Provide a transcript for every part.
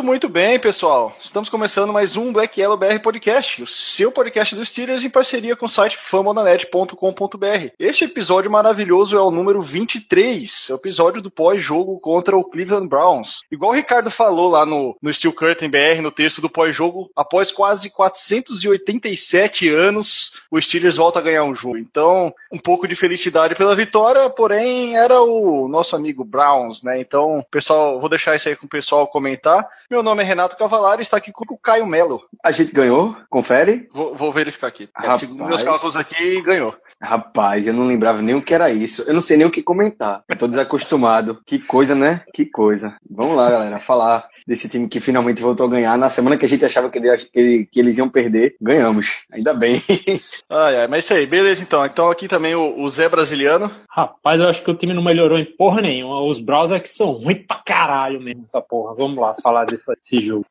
Muito, muito bem, pessoal. Estamos começando mais um Black Yellow BR Podcast, o seu podcast dos Steelers em parceria com o site famonanet.com.br. Este episódio maravilhoso é o número 23, é o episódio do pós-jogo contra o Cleveland Browns. Igual o Ricardo falou lá no, no Steel Curtain BR, no texto do pós-jogo, após quase 487 anos, o Steelers volta a ganhar um jogo. Então, um pouco de felicidade pela vitória, porém era o nosso amigo Browns, né? Então, pessoal, vou deixar isso aí com o pessoal comentar. Meu nome é Renato Cavalari, está aqui com o Caio Melo. A gente ganhou? Confere? Vou, vou verificar aqui. É, Rapaz. segundo meus cálculos aqui, ganhou. Rapaz, eu não lembrava nem o que era isso. Eu não sei nem o que comentar. Eu tô desacostumado. Que coisa, né? Que coisa. Vamos lá, galera, falar desse time que finalmente voltou a ganhar. Na semana que a gente achava que, ele- que- que eles iam perder, ganhamos. Ainda bem. Ai, ai, mas isso aí, beleza então. Então aqui também o, o Zé Brasiliano. Rapaz, eu acho que o time não melhorou em porra nenhuma. Os Browns é que são ruins pra caralho mesmo, essa porra. Vamos lá falar desse, desse jogo.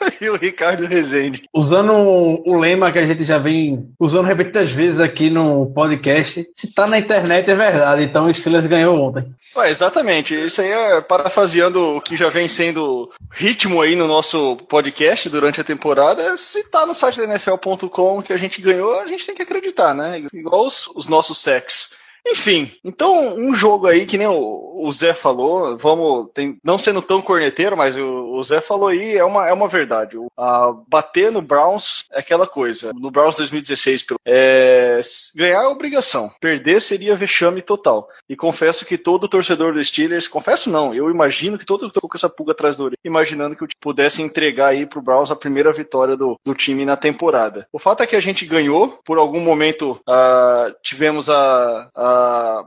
e o Ricardo Rezende. Usando o lema que a gente já vem usando repetidas vezes aqui no podcast, se tá na internet é verdade, então o Steelers ganhou ontem. Ué, exatamente, isso aí é parafraseando o que já vem sendo ritmo aí no nosso podcast durante a temporada. Se tá no site da NFL.com que a gente ganhou, a gente tem que acreditar, né? Igual os, os nossos sex. Enfim, então um jogo aí que nem o, o Zé falou, vamos, tem- não sendo tão corneteiro, mas o, o Zé falou aí, é uma, é uma verdade. O- a bater no Browns é aquela coisa. No Browns 2016, pelo- é, ganhar é obrigação, perder seria vexame total. E confesso que todo torcedor do Steelers, confesso não, eu imagino que todo ficou com essa pulga atrás da orelha, imaginando que time pudesse entregar aí pro Browns a primeira vitória do, do time na temporada. O fato é que a gente ganhou, por algum momento ah, tivemos a, a-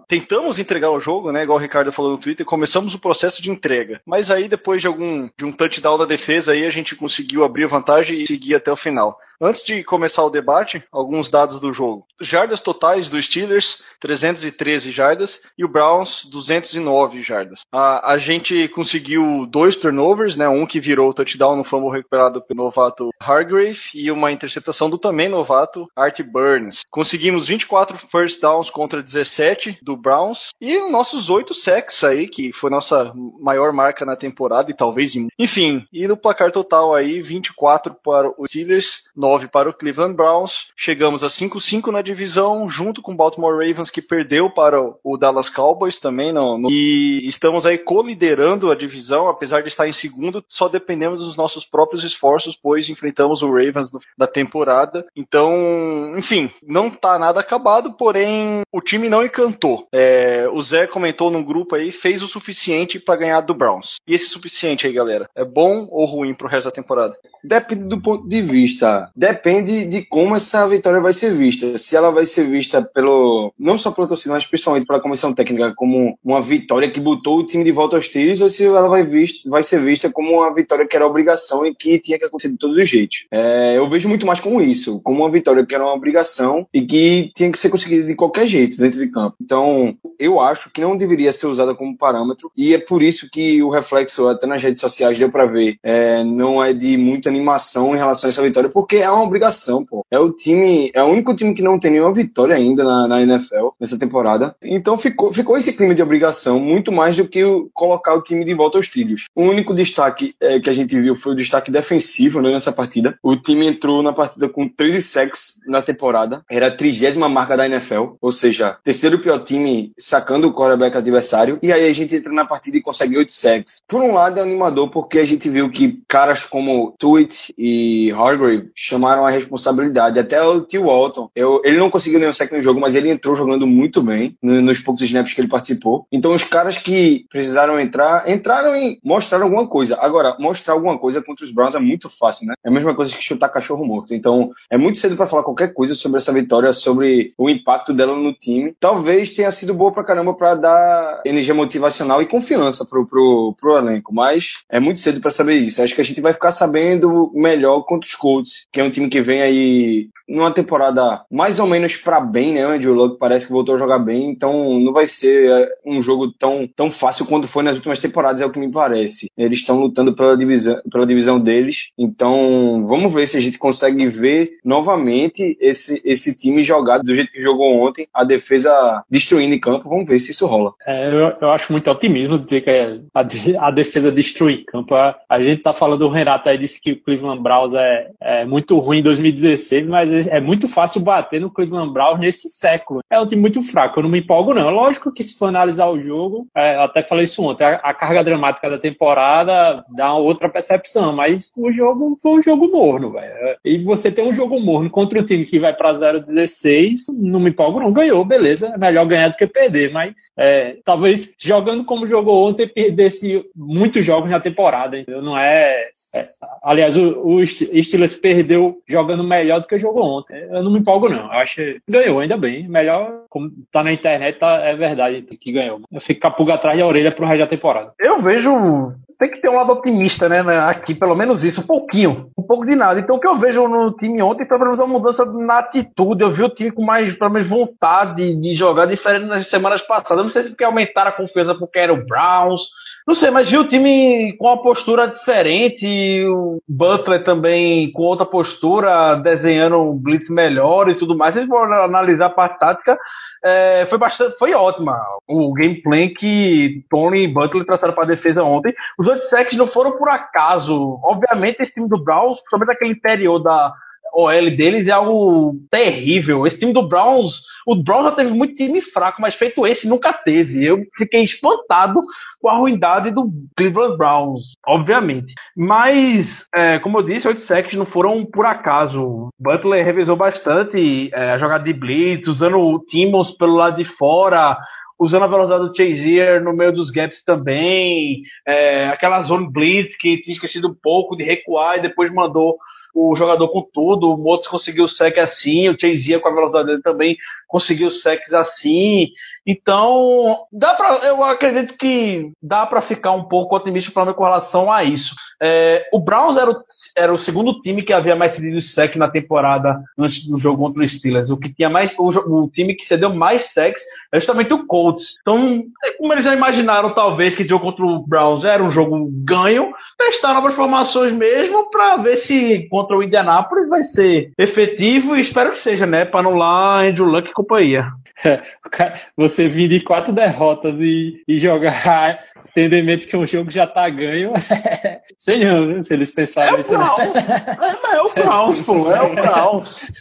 Tentamos entregar o jogo, né? Igual o Ricardo falou no Twitter, começamos o processo de entrega. Mas aí, depois de algum de um touchdown da defesa, aí a gente conseguiu abrir a vantagem e seguir até o final. Antes de começar o debate, alguns dados do jogo. Jardas totais do Steelers, 313 jardas, e o Browns, 209 jardas. A, a gente conseguiu dois turnovers, né? Um que virou touchdown no fumble recuperado pelo novato Hargrave e uma interceptação do também novato Art Burns. Conseguimos 24 first downs contra 17 do Browns e nossos oito sacks aí, que foi nossa maior marca na temporada e talvez em... Enfim, e no placar total aí, 24 para os Steelers, 9 para o Cleveland Browns. Chegamos a 5-5 na divisão, junto com o Baltimore Ravens, que perdeu para o Dallas Cowboys também. No, no- E estamos aí coliderando a divisão, apesar de estar em segundo, só dependemos dos nossos próprios esforços, pois enfrentamos o Ravens no- da temporada. Então, enfim, não tá nada acabado, porém o time não encantou. É, o Zé comentou num grupo aí, fez o suficiente para ganhar do Browns. E esse suficiente aí, galera, é bom ou ruim pro resto da temporada? Depende do ponto de vista. Depende de como essa vitória vai ser vista. Se ela vai ser vista pelo. não só pela torcida, mas principalmente pela comissão técnica, como uma vitória que botou o time de volta aos trilhos, ou se ela vai, vai ser vista como uma vitória que era obrigação e que tinha que acontecer de todos os jeitos. É, eu vejo muito mais como isso, como uma vitória que era uma obrigação e que tinha que ser conseguida de qualquer jeito dentro de campo. Então, eu acho que não deveria ser usada como parâmetro e é por isso que o reflexo até nas redes sociais deu para ver é, não é de muita animação em relação a essa vitória porque é uma obrigação pô. É o time é o único time que não tem nenhuma vitória ainda na, na NFL nessa temporada. Então ficou ficou esse clima de obrigação muito mais do que o, colocar o time de volta aos trilhos. O único destaque é, que a gente viu foi o destaque defensivo né, nessa partida. O time entrou na partida com 13 sacks na temporada. Era a trigésima marca da NFL ou seja terceiro pior time sacando o quarterback adversário. E aí a gente entra na partida e consegue 8 sacks. Por um lado é animador porque a gente viu que caras como Tuitt e Hargrave tomaram a responsabilidade. Até o Tio Walton, eu, ele não conseguiu nenhum sec no jogo, mas ele entrou jogando muito bem no, nos poucos snaps que ele participou. Então os caras que precisaram entrar, entraram e mostraram alguma coisa. Agora, mostrar alguma coisa contra os Browns é muito fácil, né? É a mesma coisa que chutar cachorro morto. Então é muito cedo para falar qualquer coisa sobre essa vitória, sobre o impacto dela no time. Talvez tenha sido boa pra caramba para dar energia motivacional e confiança pro, pro, pro elenco, mas é muito cedo para saber isso. Acho que a gente vai ficar sabendo melhor contra os Colts, que é um time que vem aí numa temporada mais ou menos para bem, né? Onde o Luck parece que voltou a jogar bem, então não vai ser é, um jogo tão, tão fácil quanto foi nas últimas temporadas, é o que me parece. Eles estão lutando pela divisão, pela divisão deles, então vamos ver se a gente consegue ver novamente esse, esse time jogado do jeito que jogou ontem, a defesa destruindo em campo, vamos ver se isso rola. É, eu, eu, acho muito otimismo dizer que a, a defesa destruir campo. A, a gente tá falando, o Renato aí disse que o Cleveland Browns é, é muito ruim em 2016, mas é muito fácil bater no Cleveland Browns nesse século. É um time muito fraco, eu não me empolgo não. Lógico que se for analisar o jogo, é, até falei isso ontem, a, a, carga dramática da temporada dá outra percepção, mas o jogo foi um jogo morno, velho. E você tem um jogo morno contra um time que vai pra 0-16, não me empolgo não. Ganhou, beleza, é melhor ganhar do que perder, mas é, talvez jogando como jogou ontem, perdesse muitos jogos na temporada, entendeu? Não é... é aliás, o, o Steelers perdeu jogando melhor do que jogou ontem. Eu não me empolgo não, eu acho que ganhou, ainda bem. Melhor, como tá na internet, tá, é verdade que ganhou. Eu fico com a pulga atrás da orelha pro resto da temporada. Eu vejo tem que ter um lado otimista, né, aqui, pelo menos isso, um pouquinho, um pouco de nada. Então o que eu vejo no time ontem foi pelo menos uma mudança na atitude, eu vi o time com mais, pelo menos, vontade de jogar diferente nas semanas passadas. Não sei se porque aumentaram a confiança porque era o Browns, não sei, mas vi o time com uma postura diferente, o Butler também com outra postura, desenhando um blitz melhor e tudo mais. Se for analisar a parte tática, é, foi bastante, foi ótima. O gameplay que Tony e Butler traçaram para a defesa ontem. Os oito sacks não foram por acaso. Obviamente, esse time do Browns, principalmente aquele interior da OL deles é algo terrível. Esse time do Browns, o Browns já teve muito time fraco, mas feito esse nunca teve. Eu fiquei espantado com a ruindade do Cleveland Browns, obviamente. Mas, é, como eu disse, oito sacks não foram por acaso. Butler revisou bastante é, a jogada de blitz, usando o Timmons pelo lado de fora, usando a velocidade do Chazier no meio dos gaps também, é, aquela zone blitz que tinha esquecido um pouco de recuar e depois mandou o jogador com tudo, o Motos conseguiu o sec assim, o Chase com a velocidade dele também conseguiu secs assim. Então, dá pra, eu acredito que dá para ficar um pouco otimista falando com relação a isso. É, o Browns era o, era o segundo time que havia mais cedido sec na temporada antes do jogo contra os Steelers. O que tinha mais, o, o time que cedeu mais secs é justamente o Colts. Então, como eles já imaginaram, talvez, que o jogo contra o Browns era um jogo ganho, testar novas formações mesmo para ver se contra o Indianapolis vai ser efetivo e espero que seja, né? Para anular Andrew Luck e companhia. É, você vir de quatro derrotas e, e jogar tendo em mente que um jogo já tá ganho, sei não, se eles pensarem é isso. Né? É, é, o Browns, pô, é o Browns.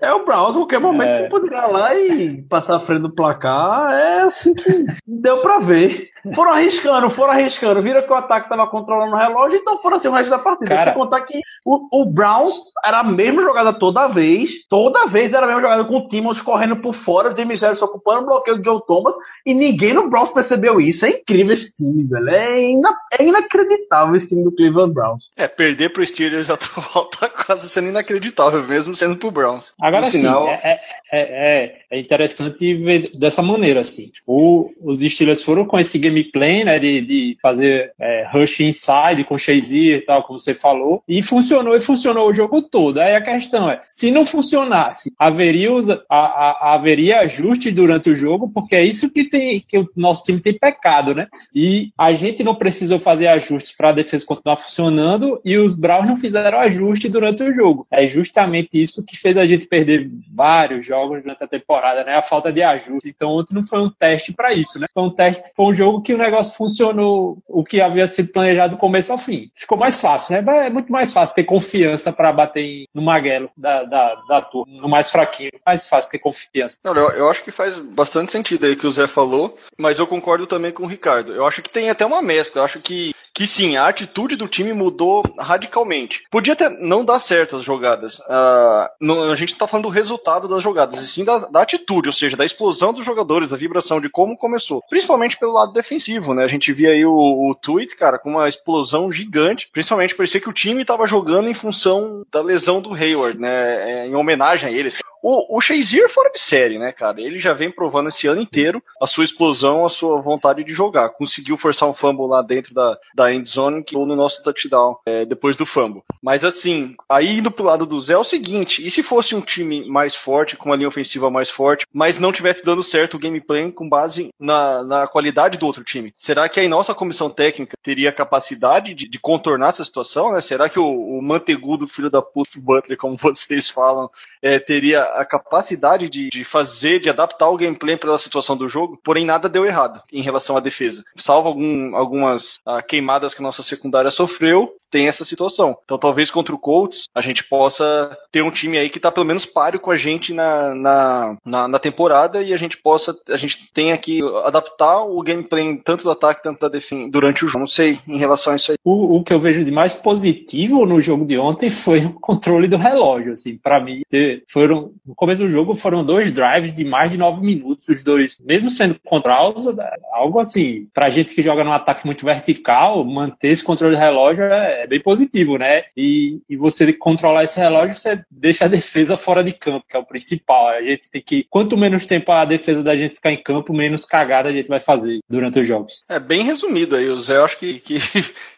É o Browns, qualquer momento é. você poderia ir lá e passar a frente do placar, é assim que deu pra ver. Foram arriscando, foram arriscando. Viram que o ataque estava controlando o relógio, então foram assim o resto da partida. Cara, contar que o, o, Browns era a mesma jogada toda vez. Toda vez era a mesma jogada com o Timmons correndo por fora, o James Harris ocupando o bloqueio de Joe Thomas. E ninguém no Browns percebeu isso. É incrível esse time, velho. É, ina, é inacreditável esse time do Cleveland Browns. É, perder pro Steelers atual tá quase sendo inacreditável, mesmo sendo pro Browns. Agora sim, sinal... é, é, é, é, interessante ver dessa maneira, assim. O, os Steelers foram com esse game gameplay, né, de, de fazer é, rush inside com Shazier e tal, como você falou, e funcionou e funcionou o jogo todo. Aí a questão é, se não funcionasse, haveria, a, a, haveria ajuste durante o jogo, porque é isso que tem que o nosso time tem pecado, né? E a gente não precisou fazer ajustes para a defesa continuar funcionando e os Browns não fizeram ajuste durante o jogo. É justamente isso que fez a gente perder vários jogos durante a temporada, né? A falta de ajuste. Então ontem não foi um teste para isso, né? Foi um teste, foi um jogo que o negócio funcionou, o que havia sido planejado do começo ao fim. Ficou mais fácil, né? É muito mais fácil ter confiança para bater no Maguelo da, da, da turma, no mais fraquinho. Mais fácil ter confiança. Não, eu, eu acho que faz bastante sentido aí que o Zé falou, mas eu concordo também com o Ricardo. Eu acho que tem até uma mescla. Eu acho que que sim, a atitude do time mudou radicalmente. Podia até não dar certo as jogadas. Uh, não, a gente não tá falando do resultado das jogadas, e sim da, da, atitude, ou seja, da explosão dos jogadores, da vibração, de como começou. Principalmente pelo lado defensivo, né? A gente via aí o, o tweet, cara, com uma explosão gigante. Principalmente parecia que o time tava jogando em função da lesão do Hayward, né? É, em homenagem a eles. O, o Shazier fora de série, né, cara? Ele já vem provando esse ano inteiro a sua explosão, a sua vontade de jogar. Conseguiu forçar um fumble lá dentro da, da end zone que no nosso touchdown é, depois do fumble. Mas assim, aí indo pro lado do Zé é o seguinte: e se fosse um time mais forte, com uma linha ofensiva mais forte, mas não tivesse dando certo o gameplay com base na, na qualidade do outro time? Será que aí nossa comissão técnica teria capacidade de, de contornar essa situação, né? Será que o, o mantegudo filho da puta Butler, como vocês falam, é, teria a capacidade de, de fazer, de adaptar o gameplay pela situação do jogo, porém nada deu errado em relação à defesa. Salvo algum, algumas uh, queimadas que a nossa secundária sofreu, tem essa situação. Então talvez contra o Colts a gente possa ter um time aí que tá pelo menos páreo com a gente na, na, na, na temporada e a gente possa, a gente tenha que adaptar o gameplay tanto do ataque quanto da defesa durante o jogo. Não sei em relação a isso aí. O, o que eu vejo de mais positivo no jogo de ontem foi o controle do relógio, assim, para mim. Foram no começo do jogo foram dois drives de mais de nove minutos, os dois, mesmo sendo contra algo assim, pra gente que joga num ataque muito vertical, manter esse controle de relógio é, é bem positivo, né? E, e você controlar esse relógio, você deixa a defesa fora de campo, que é o principal. A gente tem que, quanto menos tempo a defesa da gente ficar em campo, menos cagada a gente vai fazer durante os jogos. É bem resumido aí, o Zé, eu acho que, que,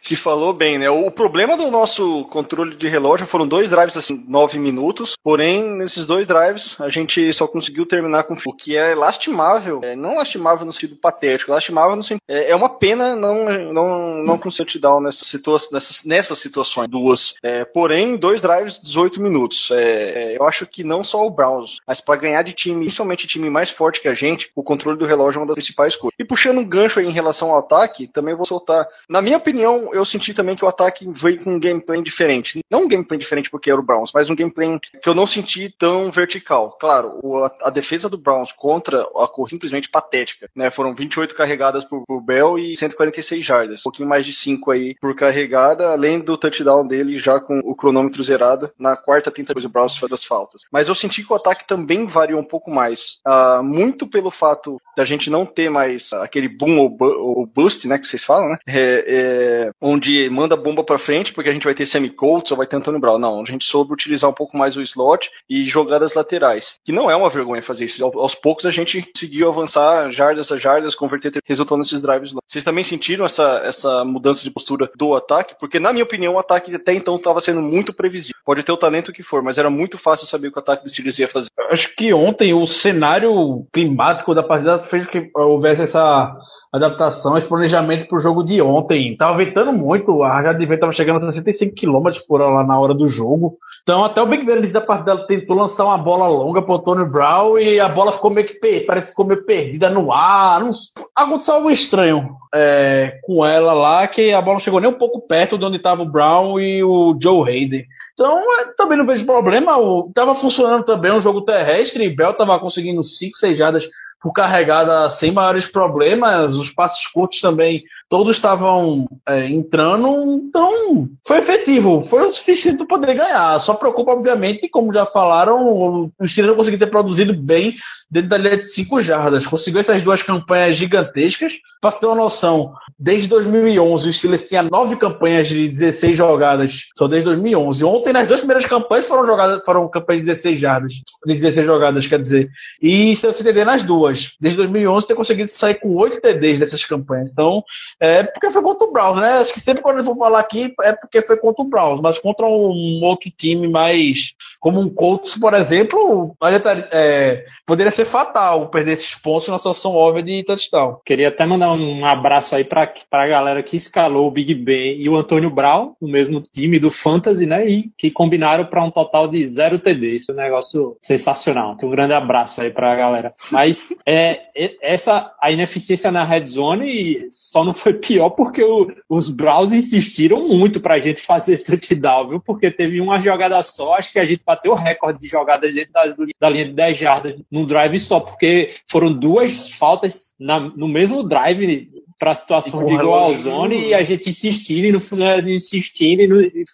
que falou bem, né? O problema do nosso controle de relógio foram dois drives assim, nove minutos, porém, nesses dois drives a gente só conseguiu terminar com o que é lastimável, é, não lastimável no sentido patético, lastimável no sentido. É, é uma pena não, não, não conseguir te dar nessa situa nessas, nessas situações, duas. É, porém, dois drives, 18 minutos. É, é, eu acho que não só o Browns, mas para ganhar de time, principalmente time mais forte que a gente, o controle do relógio é uma das principais coisas. E puxando um gancho aí em relação ao ataque, também vou soltar. Na minha opinião, eu senti também que o ataque veio com um gameplay diferente. Não um gameplay diferente porque era o Browns, mas um gameplay que eu não senti tão vertical. Claro, a, defesa do Browns contra a cor simplesmente patética, né? Foram 28 carregadas por, por Bell e 146 jardas. Um pouquinho mais de 5 aí por carregada, além do touchdown dele já com o cronômetro zerado na quarta tentativa do Browns faz as faltas. Mas eu senti que o ataque também variou um pouco mais. Uh, muito pelo fato da gente não ter mais aquele boom ou, bu ou boost, né? Que vocês falam, né? É, é, onde manda bomba pra frente, porque a gente vai ter semi Colts ou vai ter Antônio Brown. Não, a gente soube utilizar um pouco mais o slot e jogadas laterais. Que não é uma vergonha fazer isso. Aos poucos a gente conseguiu avançar jardas a jardas, converter, resultou nesses drives lá. Vocês também sentiram essa, essa mudança de postura do ataque? Porque, na minha opinião, o ataque até então estava sendo muito previsível. Pode ter o talento que for, mas era muito fácil saber o que o ataque do Steelers ia fazer. Acho que ontem o cenário climático da partida fez que houvesse essa adaptação, esse planejamento para o jogo de ontem. Tava ventando muito, a rajada de vento estava chegando a 65 km por hora lá na hora do jogo. Então, até o Big Ben, da partida, tentou lançar uma bola longa pro Tony Brown e a bola ficou meio que parece que ficou meio perdida no ar. Não, aconteceu algo estranho é, com ela lá, que a bola chegou nem um pouco perto de onde estava o Brown e o Joe Hayden. Então, é, também não vejo problema. O, funcionando também um jogo terrestre, Bell tava conseguindo 5, 6 jadas por carregada sem maiores problemas, os passos curtos também, todos estavam é, entrando, então foi efetivo, foi o suficiente para poder ganhar. Só preocupa, obviamente, como já falaram, o Steelers não conseguiu ter produzido bem dentro da linha de 5 jardas. Conseguiu essas duas campanhas gigantescas. Para ter uma noção, desde 2011 o Steelers tinha nove campanhas de 16 jogadas, só desde 2011. Ontem, nas duas primeiras campanhas foram jogadas, foram campanhas de 16 jardas, de 16 jogadas, quer dizer. E se você entender nas duas, Desde 2011 ter conseguido sair com oito TDs dessas campanhas. Então, é porque foi contra o Browns, né? Acho que sempre quando eu vou falar aqui é porque foi contra o Browns, mas contra um outro time mais, como um Colts, por exemplo, é, poderia ser fatal perder esses pontos na situação óbvia de touchdown. Queria até mandar um abraço aí para a galera que escalou o Big Ben e o Antônio Brown, no mesmo time do Fantasy, né? E que combinaram para um total de zero TD. Isso é um negócio sensacional. Então, um grande abraço aí para a galera. Mas é, essa a ineficiência na red zone só não foi pior porque o, os Browns insistiram muito para a gente fazer touchdown, viu? Porque teve uma jogada só, acho que a gente bateu o recorde de jogadas dentro das, da linha de 10 jardas num drive só, porque foram duas faltas na, no mesmo drive pra situação E com de o igual ao relógio- zone e a gente insistindo e no final insistindo e, no- e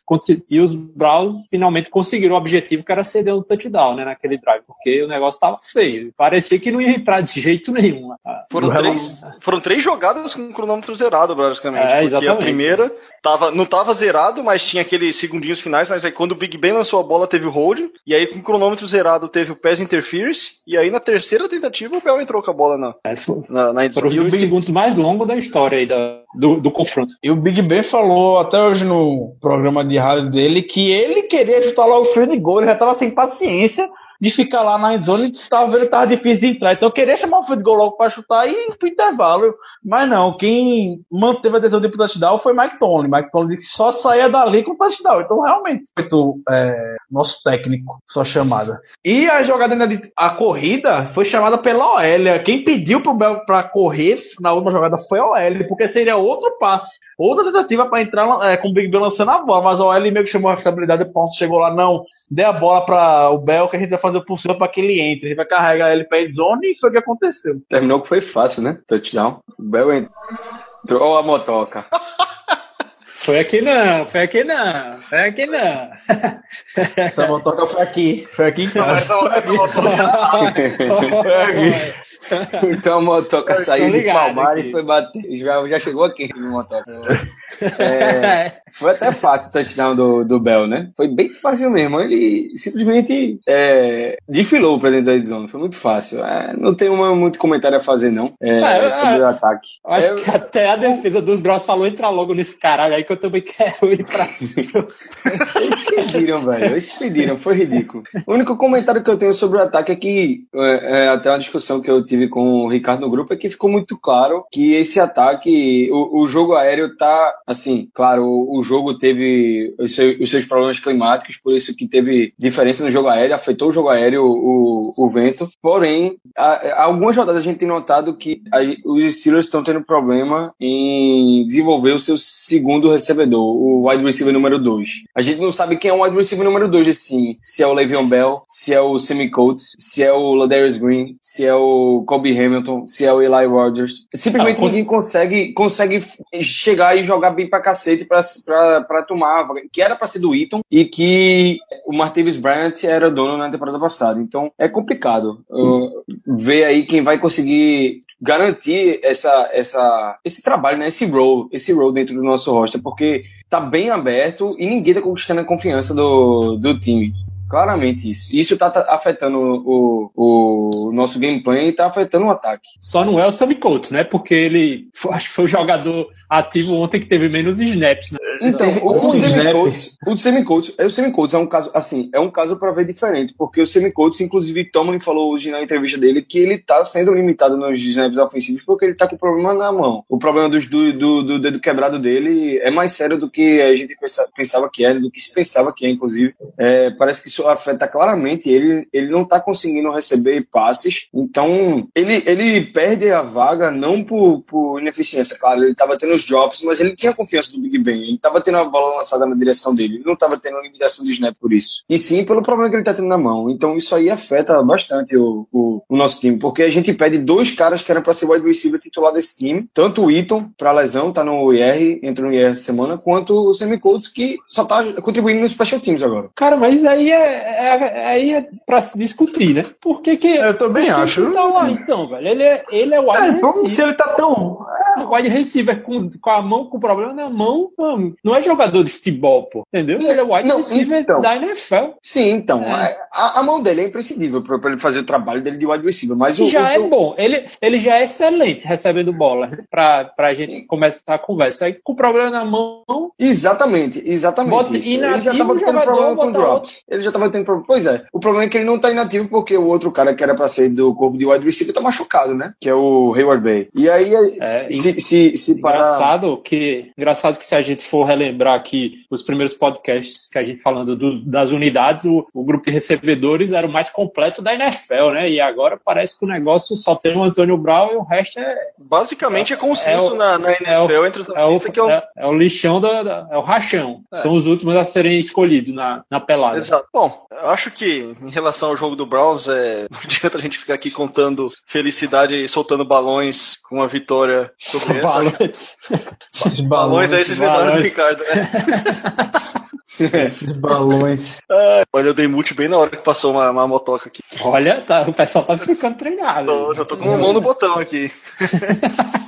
e os Browns finalmente conseguiram o objetivo que era ceder um touchdown, né, naquele drive, porque o negócio tava feio. Parecia que não ia entrar de jeito nenhum. Foram três, foram três jogadas com cronômetro zerado, basicamente. É, porque a primeira tava, não tava zerado, mas tinha aqueles segundinhos finais, mas aí quando o Big Ben lançou a bola teve o hold, e aí com o cronômetro zerado teve o pass interference, e aí na terceira tentativa o Bell entrou com a bola na, é, fo- na, na Foram os endzone. dois segundos mais longos da história aí da, do, do confronto. E o Big Ben falou até hoje no programa de rádio dele que ele queria chutar logo o field goal, ele já tava sem paciência de ficar lá na endzone e tava vendo que tava difícil de entrar. Então eu queria chamar o field goal logo pra chutar e ir pro intervalo. Mas não, quem manteve a decisão de ir pro touchdown foi Mike Tomlin. Mike Tomlin disse que só saía dali com touchdown. Então realmente, feito, é, nosso técnico, sua chamada. E a jogada ainda a corrida foi chamada pela OL. Quem pediu pro Bel pra correr na última jogada foi a OL, porque seria outro passe, outra tentativa pra entrar é, com o Big Ben lançando a bola, mas a OL meio que chamou a responsabilidade, o Ponce chegou lá, não, dê a bola pra o Bel que a gente vai fazer o possível pra que ele entre, a gente vai carregar ele pra endzone e foi o que aconteceu. Terminou que foi fácil, né? Touchdown. O Bell entrou. A motoca. Foi aqui não, foi aqui não, foi aqui não. Essa motoca foi aqui, foi aqui que Essa- essa foi aqui. Então a motoca saiu de Palmar aqui. e foi bater. Já, já chegou aqui no motoca. É, foi até fácil o touchdown do, do Bell, né? Foi bem fácil mesmo. Ele simplesmente é, desfilou pra dentro da zone. Foi muito fácil. É, não tem uma- muito comentário a fazer, não. É, É, sobre é. o ataque. Eu Acho É, que até a defesa dos Browns falou entra logo nesse caralho aí que eu também quero ir pra. Eles pediram, velho. Eles pediram, foi ridículo. O único comentário que eu tenho sobre o ataque é que, é, é, até uma discussão que eu tive com o Ricardo no grupo, é que ficou muito claro que esse ataque, o, o jogo aéreo tá, assim, claro, o, o jogo teve os seus, os seus problemas climáticos, por isso que teve diferença no jogo aéreo, afetou o jogo aéreo, o, o vento. Porém, a- algumas rodadas a gente tem notado que a- os Steelers estão tendo problema em desenvolver o seu segundo recebedor, o wide receiver número 2. A gente não sabe quem é o wide receiver número 2 assim, se é o Le'Veon Bell, se é o Sammy Coates, se é o Ladarius Green, se é o Kobe Hamilton, se é o Eli Rogers. Simplesmente Ah, cons- ninguém consegue, consegue chegar e jogar bem pra cacete pra, pra, pra tomar a vaga, que era pra ser do Eaton e que o Martavis Bryant era dono na temporada passada. Então é complicado uh, ver aí quem vai conseguir garantir essa, essa, esse trabalho, né? Esse role, esse role dentro do nosso roster, porque tá bem aberto e ninguém tá conquistando a confiança do, do time. Claramente isso. Isso tá, tá afetando o, o, o nosso gameplay e tá afetando o ataque. Só não é o Sammy Coates, né? Porque ele foi- acho que foi o jogador ativo ontem que teve menos snaps, né? Então, Teve o, o. Coates, o Semi Coates, o Semi Coates é um caso, assim, é um caso para ver diferente, porque o Semi Coates, inclusive, Tomlin falou hoje na entrevista dele que ele tá sendo limitado nos snaps ofensivos porque ele tá com problema na mão. O problema dos- do, do, do dedo quebrado dele é mais sério do que a gente pensa- pensava que era, do que se pensava que é, inclusive. É, parece que isso afeta claramente ele, ele não tá conseguindo receber passes, então ele, ele perde a vaga não por, por ineficiência, claro, ele tava tendo os drops, mas ele tinha confiança do Big Ben, ele tava tendo a bola lançada na direção dele, ele não tava tendo limitação de snap por isso. E sim pelo problema que ele tá tendo na mão. Então isso aí afeta bastante o, o, o nosso time, porque a gente pede dois caras que eram para ser wide receiver titular desse time, tanto o Eaton, pra lesão, tá no IR, entrou no IR essa semana, quanto o Sammy Coates, que só tá contribuindo nos special teams agora. Cara, mas aí é, é, aí é pra se discutir, né? Por que que. Eu também acho. que Tá lá, então, velho. Ele é, ele é wide É, como se receiver. ele tá tão. Wide receiver com, com a mão com problema na mão, não, não é jogador de futebol, pô. Entendeu? Ele é wide Não, receiver então. da NFL. Sim, então, É. a, a mão dele é imprescindível para ele fazer o trabalho dele de wide receiver, mas o, já o- é o- bom. Ele, ele já é excelente recebendo bola né? pra, pra gente começar a conversa. Aí com problema na mão, Exatamente, exatamente. Bota inativo ele já tava o jogador, problema com drops. Ele já tava tendo problema. Pois é, o problema é que ele não tá inativo porque o outro cara que era pra ser do corpo de wide receiver tá machucado, né? Que é o Hayward Bay. E aí, é, se, se, se parar. Engraçado que, engraçado que se a gente for relembrar aqui os primeiros podcasts que a gente falando dos- das unidades, o, o grupo de recebedores era o mais completo da NFL, né? E agora parece que o negócio só tem o Antônio Brown e o resto é, Basicamente é consenso É o- na, na NFL entre os é, o, que é o é, é o lixão, da, da- é o rachão. É. São os últimos a serem escolhidos na, na pelada. Exato. Bom, Bom, eu acho que em relação ao jogo do Browns, é... não adianta a gente ficar aqui contando felicidade e soltando balões com uma vitória sobre essa. Balões. Balões aí vocês lembraram do balões. Ricardo, né? Esses balões. Olha, eu dei mute bem na hora que passou uma, uma motoca aqui. Olha, tá, o pessoal tá ficando treinado. Tô, já tô com a mão no botão aqui.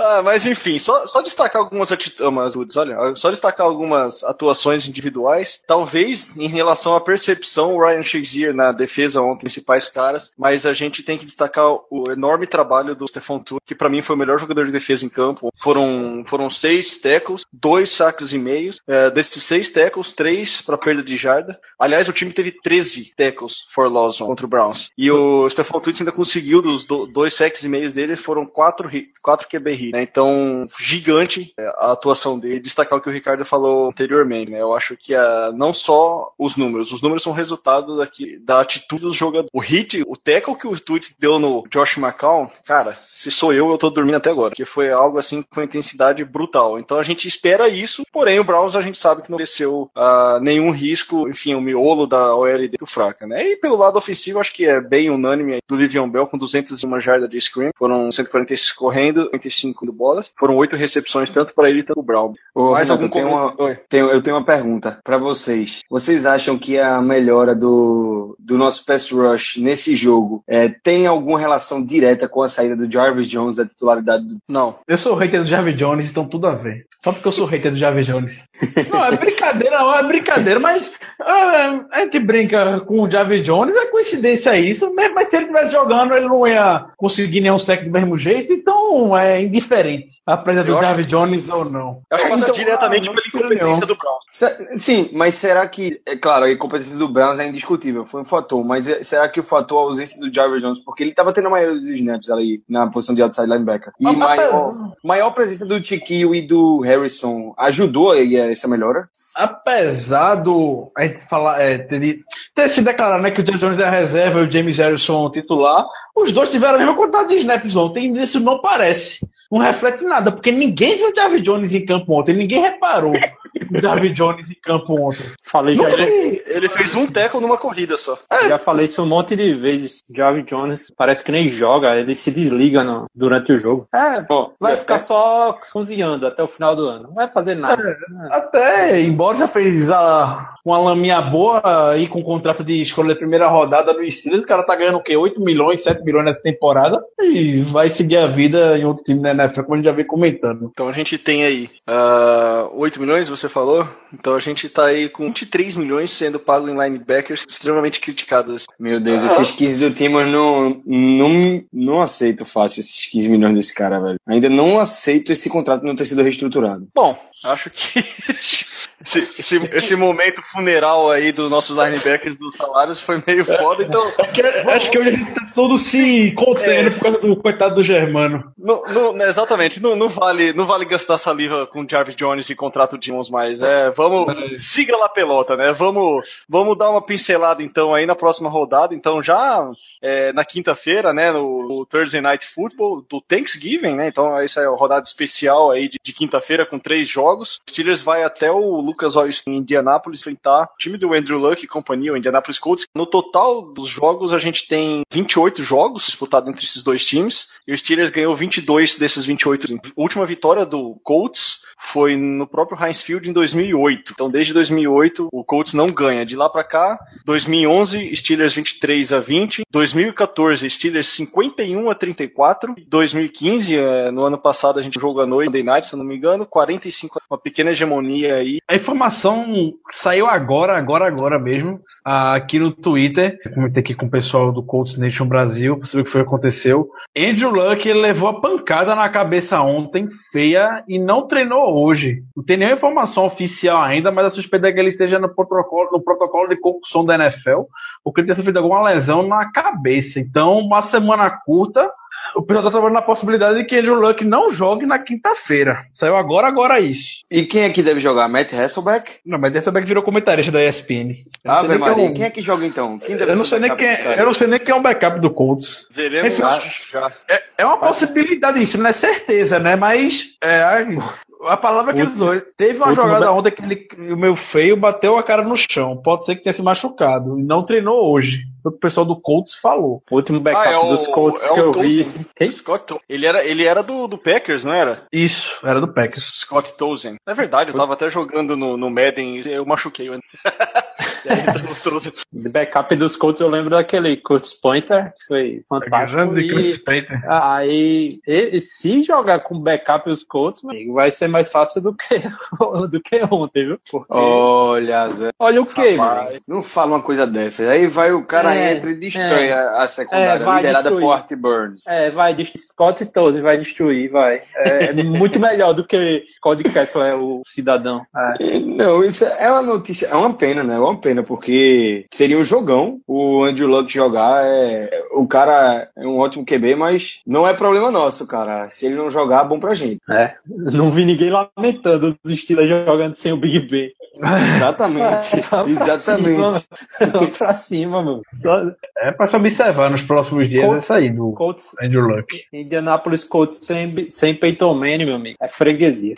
Ah, mas enfim, só, só destacar algumas atitudes, olha, só destacar algumas atuações individuais. Talvez em relação à percepção, o Ryan Shazier na defesa ontem, principais caras, mas a gente tem que destacar o enorme trabalho do Stephon Tuitt, que pra mim foi o melhor jogador de defesa em campo. Foram, foram seis tackles, dois sacks e meios. É, desses seis tackles, três para perda de jarda. Aliás, o time teve 13 tackles for loss contra o Browns. E o Stephon Tuitt ainda conseguiu dos do- dois sacks e meios dele, foram quatro, hit, quatro QB hits. Né? Então, gigante é, a atuação dele. Destacar o que o Ricardo falou anteriormente. Né? Eu acho que a, não só os números, os números são resultado daqui, da atitude dos jogadores. O hit, o tackle que o Tuitt deu no Josh McCown, cara, se sou eu, eu tô dormindo até agora. Porque foi algo assim com intensidade brutal. Então a gente espera isso, porém o Browns a gente sabe que não ofereceu ah, nenhum risco, enfim, o miolo da OL é muito fraca, né? E pelo lado ofensivo, acho que é bem unânime do Livion Bell com 201 jardas de screen, foram 146 correndo, 45 do bolas, foram oito recepções tanto para ele quanto para o Brown. Ô, Mais Renato, algum eu tenho uma, tenho- eu tenho uma pergunta pra vocês. Vocês acham que a melhora do, do nosso pass rush nesse jogo é, tem alguma relação direta com a saída do Jarvis Jones da titularidade do Não. Eu sou hater do Jarvis Jones, então tudo a ver. Só porque eu sou hater do Jarvis Jones. Não, é brincadeira, não, é brincadeira, mas é, a gente brinca com o Jarvis Jones, é coincidência isso, mas, mas se ele estivesse jogando, ele não ia conseguir nenhum sec do mesmo jeito, então é indiferente a presença do acho Jarvis Jones ou não. Eu acho que passa Então, diretamente ah, pela incompetência do Browns. Se- Sim, mas será que, é claro, a incompetência do Browns é indiscutível, foi um fator, mas é- será que o fator a ausência do Jarvis Jones, porque ele estava tendo a maioria dos snaps ali na posição de outside linebacker, e Mas- mas- maior, maior presença do Tiquio e do Harrison ajudou aí a essa melhora? Apesar do. A gente falar, é, ter, ter se declarado né, que o Jerry Jones é a reserva e o James Harrison o titular, os dois tiveram a mesma quantidade de snaps ontem, e isso não parece. Não reflete nada, porque ninguém viu o Jarvis Jones em campo ontem, ninguém reparou o Jarvis Jones em campo ontem. Falei já, Não foi- Ele fez um tackle numa corrida só. já falei isso um monte de vezes. Jarvis Jones parece que nem joga, ele se desliga no- durante o jogo. É, Ó, vai é- ficar só cozinhando até o final do ano. Não vai fazer nada. Até, embora já fez a, uma laminha boa aí com o contrato de escolha da primeira rodada no Steelers, o cara tá ganhando o quê? 8 milhões, 7 milhões nessa temporada e vai seguir a vida em outro time da NFL, como a gente já vem comentando. Então a gente tem aí ah, 8 milhões, você falou? Então a gente tá aí com 23 milhões sendo pago em linebackers extremamente criticados. Meu Deus, esses 15 do Timor não, não, não aceito fácil esses 15 milhões desse cara, velho. Ainda não aceito esse contrato não ter sido reestruturado. Bom, acho que esse, esse, esse momento funeral aí dos nossos linebackers dos salários foi meio foda, então Porque acho que hoje a gente tá todo se contendo por causa do coitado do Germano. não, não- né, exatamente, não, não vale, não vale gastar saliva com Jarvis Jones e contrato de uns mais. É, vamos, siga lá a pelota, né? Vamos, vamos dar uma pincelada então aí na próxima rodada. Então já é, na quinta-feira, né, no, Thursday Night Football do Thanksgiving, né? Então essa é a rodada especial aí de, de quinta-feira com três jogos. O Steelers vai até o Lucas Oil em Indianápolis enfrentar o time do Andrew Luck e companhia, o Indianapolis Colts. No total dos jogos a gente tem 28 jogos disputados entre esses dois times e o Steelers ganhou 22 desses 28. A última vitória do Colts foi no próprio Heinz Field em 2008. Então, desde 2008, o Colts não ganha. De lá pra cá, 2011, Steelers 23 a 20. 2014, Steelers 51 a 34. 2015, eh, no ano passado, a gente jogou à noite, Monday Night, se eu não me engano, 45, uma pequena hegemonia aí. A informação saiu agora, agora, agora mesmo, aqui no Twitter. Eu comentei aqui com o pessoal do Colts Nation Brasil pra saber o que foi que aconteceu. Andrew Luck levou a pancada na cabeça ontem, feia, e não treinou hoje. Não tem nenhuma informação oficial ainda, mas a suspeita é que ele esteja no protocolo, no protocolo de concussão da NFL, porque ele tem sofrido alguma lesão na cabeça. Então, uma semana curta. O pessoal tá trabalhando na possibilidade de que Andrew Luck não jogue na quinta-feira. Saiu agora, agora isso. E quem é que deve jogar? Matt Hasselbeck? Não, mas dessa que virou comentarista da ESPN. Ave nem quem é Maria. o- Quem é que joga então? Quem deve eu não sei nem quem é, eu não sei nem quem é o backup do Colts. Veremos Enfim, já. já. É, é uma possibilidade isso, não é certeza, né? Mas é, A palavra que ele usou. Teve uma jogada da- ontem que ele, o meu feio bateu a cara no chão. Pode ser que tenha se machucado. E não treinou hoje. O pessoal do Colts falou. O último backup Ah, é o- dos Colts é que eu vi. Quem? Scott. Ele era, ele era do, do Packers, não era? Isso, era do Packers. Scott Tolkien. É verdade, eu tava até jogando no, no Madden e eu machuquei. o- E aí, eu trouxe- De backup dos Colts eu lembro daquele Curtis Pointer, que foi fantástico. E, aí, e- se jogar com backup os Colts, vai ser mais fácil do que, do que ontem, viu? Porque, Olha, Zé. olha o que. Não fala uma coisa dessa. Aí vai o cara É, entra e destrói a, a secundária É, liderada destruir. por Art Burns. É, vai, Scott Toze vai destruir, vai. É muito melhor do que Cody Kessler, o cidadão. É. Não, isso é uma notícia, é uma pena, né? É uma pena, porque seria um jogão o Andrew Luck jogar. É, o cara é um ótimo QB, mas não é problema nosso, cara. Se ele não jogar, é bom pra gente. É, não vi ninguém lamentando os Steelers jogando sem o Big Ben. Exatamente. Pra Exatamente. cima, pra cima, mano. Só É pra se observar nos próximos dias Colts- essa aí do Colts, Andrew Luck. Indianapolis Colts sem, sem Peyton Manning, meu amigo. É freguesia.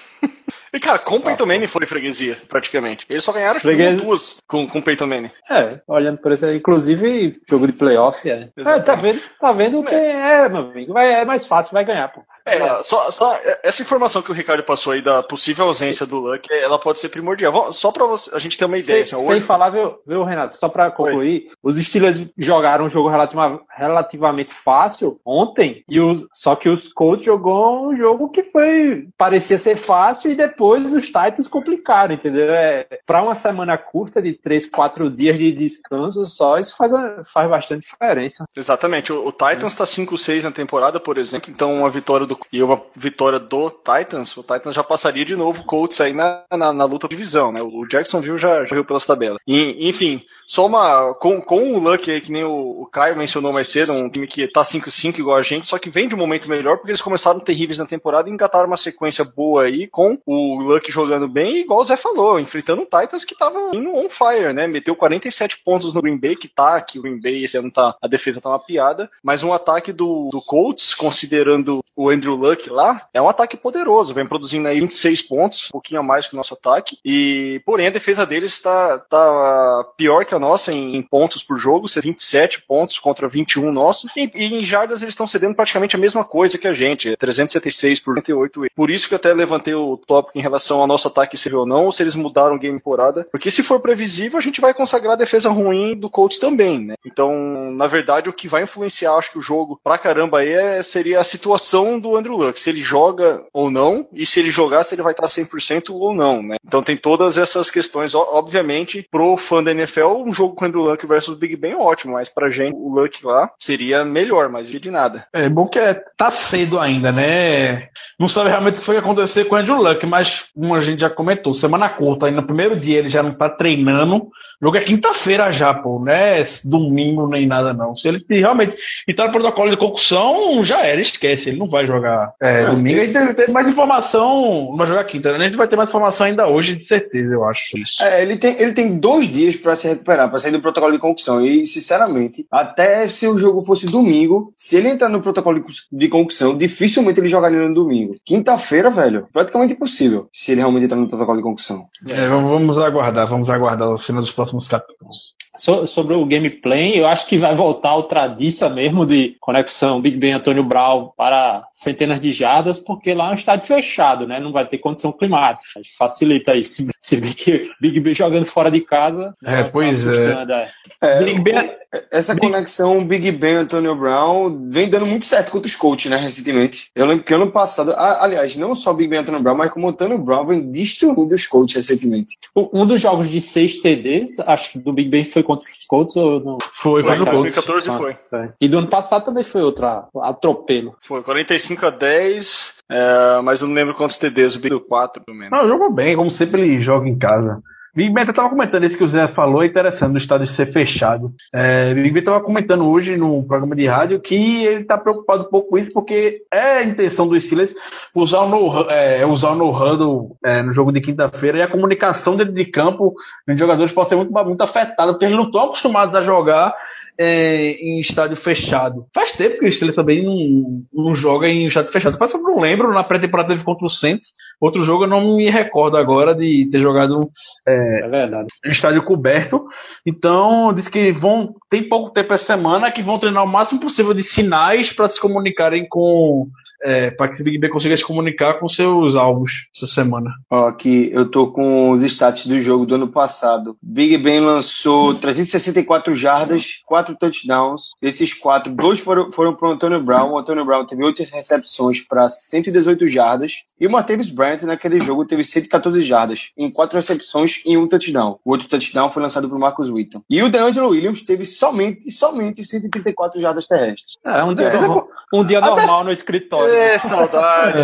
E, cara, com o Peyton Manning foi freguesia, praticamente. Eles só ganharam Freguesia. duas com, com o Peyton Manning. É, olhando por isso, inclusive jogo de playoff, é. É, tá vendo, tá vendo que é, meu amigo. Vai, é mais fácil, vai ganhar, pô. É, só, só essa informação que o Ricardo passou aí da possível ausência do Luck, ela pode ser primordial. Só você, a gente ter uma ideia. Sem, assim, sem hoje- falar, viu, viu, Renato, só pra concluir, os Steelers jogaram um jogo relativa- relativamente fácil ontem, e os, só que os Colts jogou um jogo que foi, parecia ser fácil, e depois os Titans complicaram, entendeu? É, pra uma semana curta de 3, 4 dias de descanso só, isso faz, faz bastante diferença. Exatamente. O, o Titans tá 5-6 na temporada, por exemplo, então uma vitória do e uma vitória do Titans, o Titans já passaria de novo o Colts aí na, na, na luta de divisão, né? O Jacksonville já correu pelas tabelas. E, enfim, só uma. Com, com o Luck aí, que nem o, o Caio mencionou mais cedo, um time que tá 5-5 igual a gente, só que vem de um momento melhor, porque eles começaram terríveis na temporada e engataram uma sequência boa aí, com o Luck jogando bem, igual o Zé falou, enfrentando o Titans que tava indo on fire, né? Meteu 47 pontos no Green Bay, que tá, que o Green Bay esse ano tá. A defesa tá uma piada, mas um ataque do, do Colts, considerando o Andrew Luck lá, é um ataque poderoso, vem produzindo aí 26 pontos, um pouquinho a mais que o nosso ataque, e porém a defesa deles tá, tá pior que a nossa em, em pontos por jogo, ser 27 pontos contra 21 nosso, e, e em jardas eles estão cedendo praticamente a mesma coisa que a gente, é 376 por 98. Por isso que eu até levantei o tópico em relação ao nosso ataque ser ou não, ou se eles mudaram game temporada, porque se for previsível, a gente vai consagrar a defesa ruim do Colts também, né? Então, na verdade, o que vai influenciar, acho que o jogo pra caramba aí é, seria a situação do Andrew Luck, se ele joga ou não, e se ele jogar, se ele vai estar 100% ou não, né? Então tem todas essas questões, obviamente, pro fã da NFL, um jogo com o Andrew Luck versus Big Ben é ótimo, mas pra gente, o Luck lá seria melhor, mas de nada. É bom que é, tá cedo ainda, né? Não sabe realmente o que foi acontecer com o Andrew Luck, mas como a gente já comentou, semana curta, aí no primeiro dia ele já não tá treinando. Jogo é quinta-feira já, pô, não é domingo nem nada não. Se ele realmente entrar no protocolo de concussão, já era, esquece, ele não vai jogar é, domingo. Aí tem, tem mais informação, vai jogar quinta, né? A gente vai ter mais informação ainda hoje, de certeza, eu acho isso. É, ele tem, ele tem dois dias pra se recuperar, pra sair do protocolo de concussão. E, sinceramente, até se o jogo fosse domingo, se ele entrar no protocolo de cus- de concussão, dificilmente ele jogaria no domingo. Quinta-feira, velho, praticamente impossível, se ele realmente entrar no protocolo de concussão. É, vamos vamos aguardar, vamos aguardar o final dos próximos capítulos. So- sobre o gameplay, eu acho que vai voltar o tradiça mesmo de conexão Big Ben Antônio Brown para centenas de jardas, porque lá é um estádio fechado, né? Não vai ter condição climática. Facilita isso. Se bem que Big Ben jogando fora de casa. É, né, pois tá é. custando, é. É, Big Ben, Essa conexão Big Ben Antonio Brown vem dando muito certo contra os coaches, né, recentemente. Eu lembro que ano passado, aliás, não só Big Ben Antonio Brown, mas como Antonio Brown vem destruindo os coaches recentemente. Um dos jogos de seis TDs, acho que do Big Ben foi contra os Colts ou não? foi, foi Foi, no cara, Colts. 2014 foi. É. E do ano passado também foi outra atropelo. Foi 45 a 10, é, mas eu não lembro quantos TDs, o Big 4, pelo menos. Não, jogou bem, como sempre ele joga em casa. Big Ben eu tava comentando isso que o Zé falou, é interessante do estádio ser fechado. É, Big Ben tava comentando hoje no programa de rádio que ele tá preocupado um pouco com isso, porque é a intenção dos Steelers usar o no, é, usar o no huddle é, no jogo de quinta-feira e a comunicação dentro de campo dos jogadores pode ser muito, muito afetada, porque eles não estão acostumados a jogar é, em estádio fechado. Faz tempo que o Steelers também não, não joga em estádio fechado. Faz que eu não lembro, na pré-temporada dele contra o Saints, Outro jogo eu não me recordo agora de ter jogado É verdade. em estádio coberto. Então, diz que vão tem pouco tempo essa semana que vão treinar o máximo possível de sinais para se comunicarem com é, para que o Big Ben consiga se comunicar com seus alvos essa semana. Ó, aqui eu tô com os stats do jogo do ano passado. Big Ben lançou 364 jardas, 4 touchdowns. Desses quatro, dois foram, foram pro Antônio Brown. O Antônio Brown teve 8 recepções para 118 jardas. E o Martavis Bryant naquele jogo teve 114 jardas, em 4 recepções e um touchdown. O outro touchdown foi lançado pro Marcus Wheaton. E o DeAngelo Williams teve somente, somente 134 jardas terrestres. É, um dia, É. normal, um dia normal no escritório. É, saudade.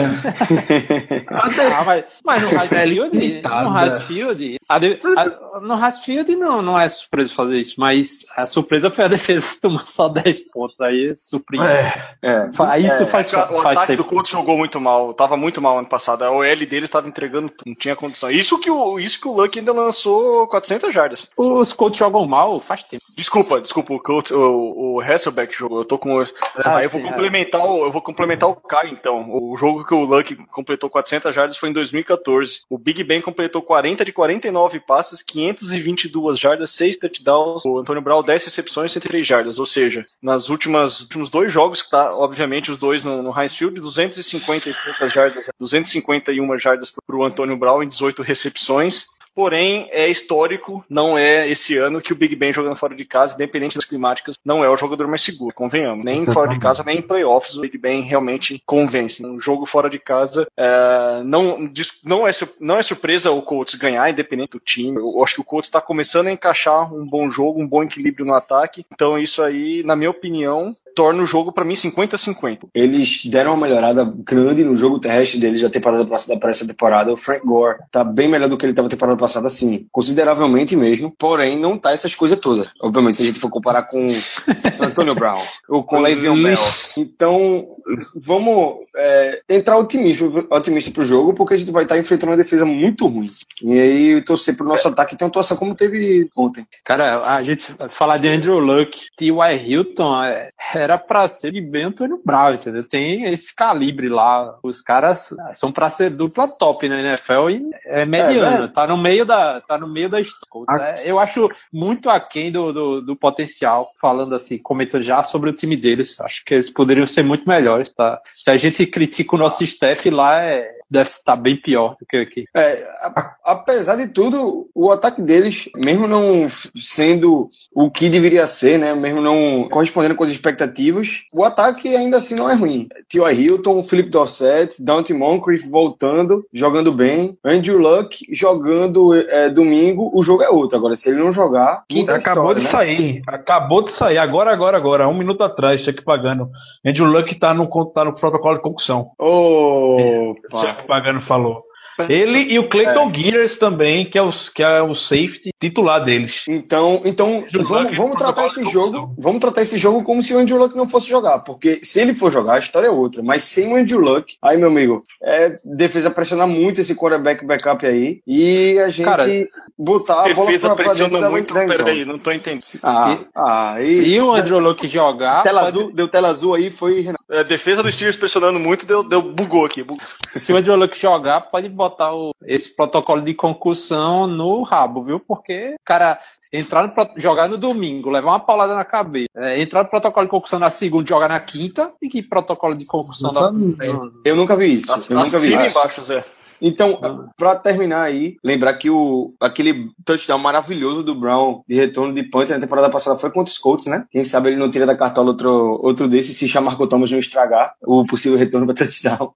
Ah, mas, mas no Hasfield, no Hasfield, a de- a- no Hasfield não, não é surpresa fazer isso, mas a surpresa foi a defesa tomar só 10 pontos. Aí surpreende. É, É. Isso faz, O faz ataque tempo. do Colts jogou muito mal, tava muito mal ano passado. A OL deles estava entregando, não tinha condição. Isso que o, isso que o Luck ainda lançou 400 jardas. Os Colts jogam mal faz tempo. Desculpa, desculpa, o Colts, o, o Hasselbeck jogou. Eu tô com. Ah, eu vou sim, é. complementar, o, eu vou complementar o Caio então. O jogo que o Luck completou 400 jardas foi em 2014. O Big Ben completou 40 de 49 passes, 522 jardas, 6 touchdowns. O Antônio Brown 10 recepções, 103 jardas. Ou seja, nas últimas últimos dois jogos que tá, obviamente os dois no, no Heinz Field, 250 e poucas jardas, 251 jardas pro Antônio Brown em 18 recepções. Porém, é histórico, não é esse ano que o Big Ben jogando fora de casa, independente das climáticas, não é o jogador mais seguro, convenhamos. Nem fora de casa, nem em playoffs, o Big Ben realmente convence. Um jogo fora de casa é, não, não, é, não é surpresa o Colts ganhar, independente do time. Eu acho que o Colts está começando a encaixar um bom jogo, um bom equilíbrio no ataque. Então, isso aí, na minha opinião, torna o jogo para mim 50-50. Eles deram uma melhorada grande no jogo terrestre deles da temporada passada para essa temporada. O Frank Gore tá bem melhor do que ele estava na temporada passada, sim. Consideravelmente mesmo. Porém, não tá essas coisas todas. Obviamente, se a gente for comparar com Antônio Brown ou com Le'Veon Bell. Então, vamos é, entrar otimista, otimista pro jogo, porque a gente vai estar enfrentando uma defesa muito ruim. E aí, torcer pro nosso ataque ter uma atuação como teve ontem. Cara, a gente falar de Andrew Luck, T.Y. Hilton, é, era pra ser de bem Antônio Brown, entendeu? Tem esse calibre lá. Os caras são pra ser dupla top na NFL e é mediano. É, tá no meio da, tá no meio da história. É, eu acho muito aquém do, do, do potencial, falando assim, comentando já sobre o time deles. Acho que eles poderiam ser muito melhores, tá? Se a gente critica o nosso staff lá, é, deve estar bem pior do que aqui. É, a- apesar de tudo, o ataque deles, mesmo não sendo o que deveria ser, né, mesmo não correspondendo com as expectativas, o ataque ainda assim não é ruim. T.Y. Hilton, Philip Dorsett, Dante Moncrief voltando, jogando bem, Andrew Luck jogando é, domingo, o jogo é outro. Agora, se ele não jogar, acabou história, de né? sair. Acabou de sair. Agora, agora, agora. Um minuto atrás, cheque pagando. Andrew Luck tá no, tá no protocolo de concussão. Opa. Cheque pagando falou. Ele e o Clayton Gears também, que é, o, que é o safety titular deles. Então, então vamos, vamos tratar esse jogo, vamos tratar esse jogo como se o Andrew Luck não fosse jogar, porque se ele for jogar, a história é outra. Mas sem o Andrew Luck, aí meu amigo, é defesa pressionar muito esse quarterback backup aí e a gente Cara, botar a bola Defesa pra dentro pressiona da muito, peraí, não tô entendendo. Ah, ah, aí Se o Andrew Luck jogar, tela pode- azul, deu tela azul aí, foi Renato. A defesa dos Steelers pressionando muito, deu, deu bugou aqui. bugou. se o Andrew Luck jogar, pode botar o- esse protocolo de concussão no rabo, viu? Porque, cara, entrar no, jogar no domingo, levar uma paulada na cabeça, é, entrar no protocolo de concussão na segunda, jogar na quinta, e que protocolo de concussão da. Eu nunca vi isso. Eu nunca vi Acima e isso. embaixo, Zé. Então, pra terminar aí, lembrar que o, aquele touchdown maravilhoso do Brown de retorno de punch na temporada passada foi contra os Colts, né? Quem sabe ele não tira da cartola outro, outro desse se chamar Marco Thomas não estragar o possível retorno para touchdown,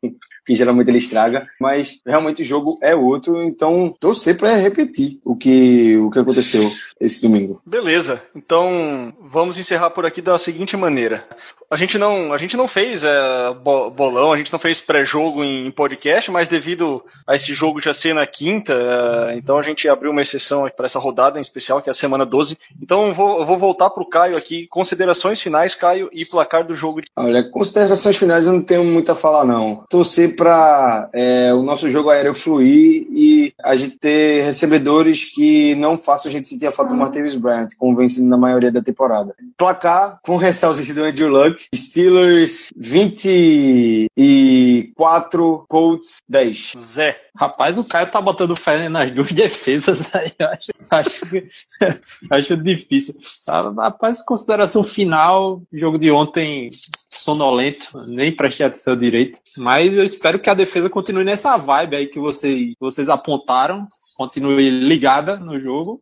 que geralmente ele estraga. Mas realmente o jogo é outro, então torcer pra repetir o que, o que aconteceu esse domingo. Beleza. Então, vamos encerrar por aqui da seguinte maneira. A gente não, a gente não fez é, bo- bolão, a gente não fez pré-jogo em podcast, mas devido a esse jogo já ser na quinta, é, então a gente abriu uma exceção para essa rodada em especial, que é a semana 12. Então eu vou, eu vou voltar pro Caio aqui. Considerações finais, Caio, e placar do jogo. Olha, considerações finais eu não tenho muito a falar, não. Torcer para é, o nosso jogo aéreo fluir e a gente ter recebedores que não façam a gente sentir a falta do Martavis Bryant, como vem sendo na maioria da temporada. Placar, com ressalvas em cima do Andrew Luck, Steelers 24, Colts 10. Zé. Rapaz, o Caio tá botando fé nas duas defesas aí. Eu acho, acho, acho difícil. Ah, Rapaz, consideração final, jogo de ontem sonolento, nem prestei atenção direito. Mas eu espero que a defesa continue nessa vibe aí que vocês, vocês apontaram, continue ligada no jogo.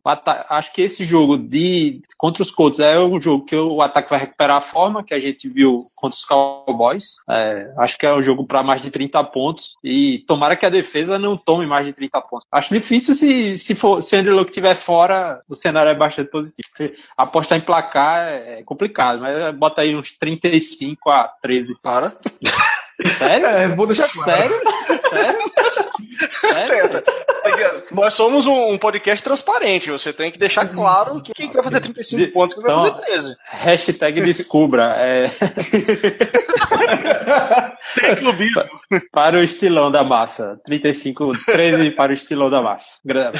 Acho que esse jogo de contra os Colts é um jogo que o ataque vai recuperar a forma que a gente viu contra os Cowboys. É, acho que é um jogo para mais de 30 pontos e tomara que a defesa não tome mais de 30 pontos. Acho difícil se, se, for, se o Andrew Luck estiver fora, o cenário é bastante positivo. Se apostar em placar é complicado, mas bota aí uns 35 a 13. Para. Sério? É, vou deixar claro. Sério? Sério? Sério? Tenta. Nós somos um, um podcast transparente. Você tem que deixar claro que quem vai fazer 35 pontos e quem vai Então- fazer 13. Hashtag descubra. É, Tem clubismo. para o estilão da massa. 35, 13 para o estilão da massa. Grande.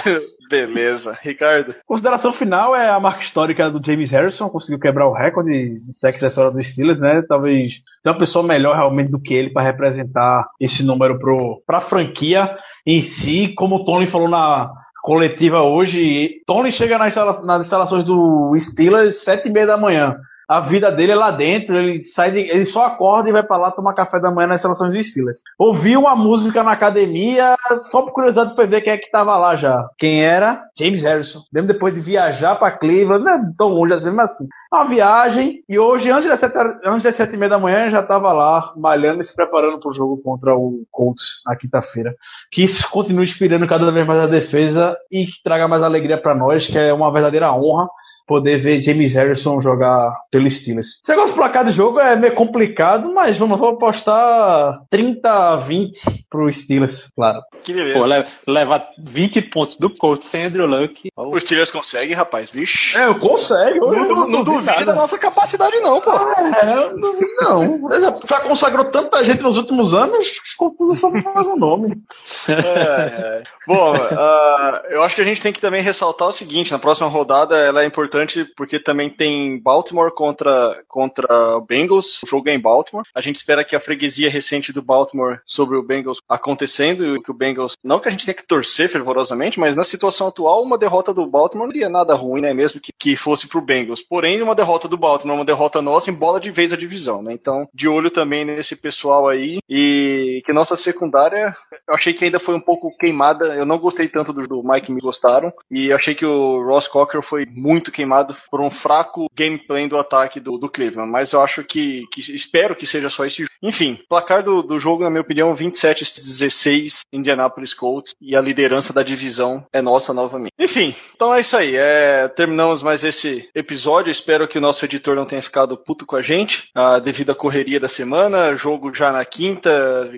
Beleza. Ricardo. Consideração final é a marca histórica do James Harrison, conseguiu quebrar o recorde de da história dos Steelers, né? Talvez tenha uma pessoa melhor realmente do que ele para representar esse número pro, pra franquia em si, como o Tony falou na coletiva hoje. Tony chega nas, instala- nas instalações do Steelers sete e meia da manhã. A vida dele é lá dentro, ele sai de- ele só acorda e vai pra lá tomar café da manhã nas instalações do Steelers. Ouviu uma música na academia, só por curiosidade foi ver quem é que tava lá já. Quem era? James Harrison. Mesmo depois de viajar pra Cleveland, não é tão longe assim, mesmo assim. Uma viagem, e hoje, antes das sete, antes das sete e meia da manhã, já tava lá, malhando e se preparando pro jogo contra o Colts na quinta-feira. Que isso continue inspirando cada vez mais a defesa e que traga mais alegria pra nós, que é uma verdadeira honra poder ver James Harrison jogar pelo Steelers. Esse negócio placar do jogo é meio complicado, mas vamos, vamos apostar 30 a 20 pro Steelers, claro. Que beleza. Pô, leva, leva 20 pontos do Colts sem Andrew Luck. Os Steelers conseguem, rapaz. Vixe. É, eu consigo. Não, não, não duvide da nossa capacidade, não, pô. É, eu não, não. Já- consagrou tanta gente nos últimos anos, os Colts só mais um nome. É, é. Bom, ah, eu acho que a gente tem que também ressaltar o seguinte: na próxima rodada ela é importante porque também tem Baltimore contra, contra Bengals. O jogo é em Baltimore. A gente espera que a freguesia recente do Baltimore sobre o Bengals acontecendo e que o Bengals. Não que a gente tenha que torcer fervorosamente, mas na situação atual, uma derrota do Baltimore não seria nada ruim, né? Mesmo que, que fosse pro Bengals. Porém, uma derrota do Baltimore, uma derrota nossa, em bola de vez a divisão, né? Então, de olho também nesse pessoal aí. E que nossa secundária eu achei que ainda foi um pouco queimada. Eu não gostei tanto do, do Mike me gostaram. E eu achei que o Ross Cocker foi muito queimado por um fraco gameplay do ataque do, do Cleveland. Mas eu acho que, que espero que seja só esse jogo. Enfim, placar do, do jogo, na minha opinião, 27 a 16 Indianapolis Colts. E a liderança da divisão é nossa novamente. Enfim, então é isso aí. É, terminamos mais esse episódio. Espero que o nosso editor não tenha ficado puto com a gente, ah, devido à correria da semana. Jogo já na quinta,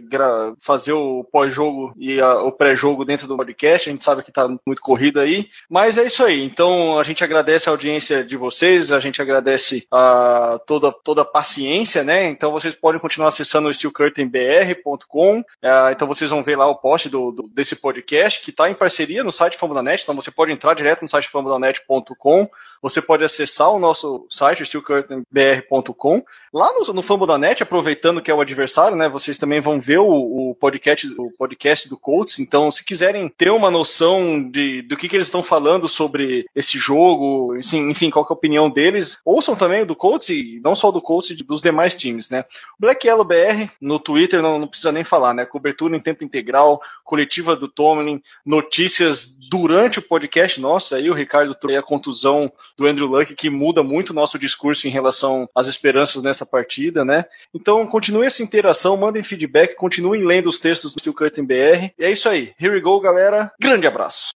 fazer o pós-jogo e a- o pré-jogo dentro do podcast. A gente sabe que tá muito corrido aí. Mas é isso aí. Então a gente agradece a audiência de vocês, a gente agradece a toda, toda a paciência, né? Então vocês podem continuar acessando o steelcurtainbr.com. Ah, então vocês vão ver lá o post do, do- desse podcast, que está em parceria no site Fambonanet. Então você pode entrar direto no site fambonanet.com. Você pode acessar o nosso site, steelcurtainbr.com. Lá no, no Fumble da Net, aproveitando que é o adversário, né? Vocês também vão ver o, o podcast, o podcast do Colts. Então, se quiserem ter uma noção de, do que, que eles estão falando sobre esse jogo, assim, enfim, qual é a opinião deles, ouçam também do Colts e não só do Colts, dos demais times, né? Black Yellow BR no Twitter não, não precisa nem falar, né? Cobertura em tempo integral, coletiva do Tomlin, notícias durante o podcast nosso, aí o Ricardo trouxe a contusão do Andrew Luck, que muda muito o nosso discurso em relação às esperanças nessa partida, né? Então, continue essa interação, mandem feedback, continuem lendo os textos do Steel Curtain BR. E é isso aí. Here we go, galera. Grande abraço.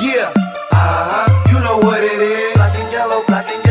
Yeah, uh-huh, you know what it is. Yellow, black and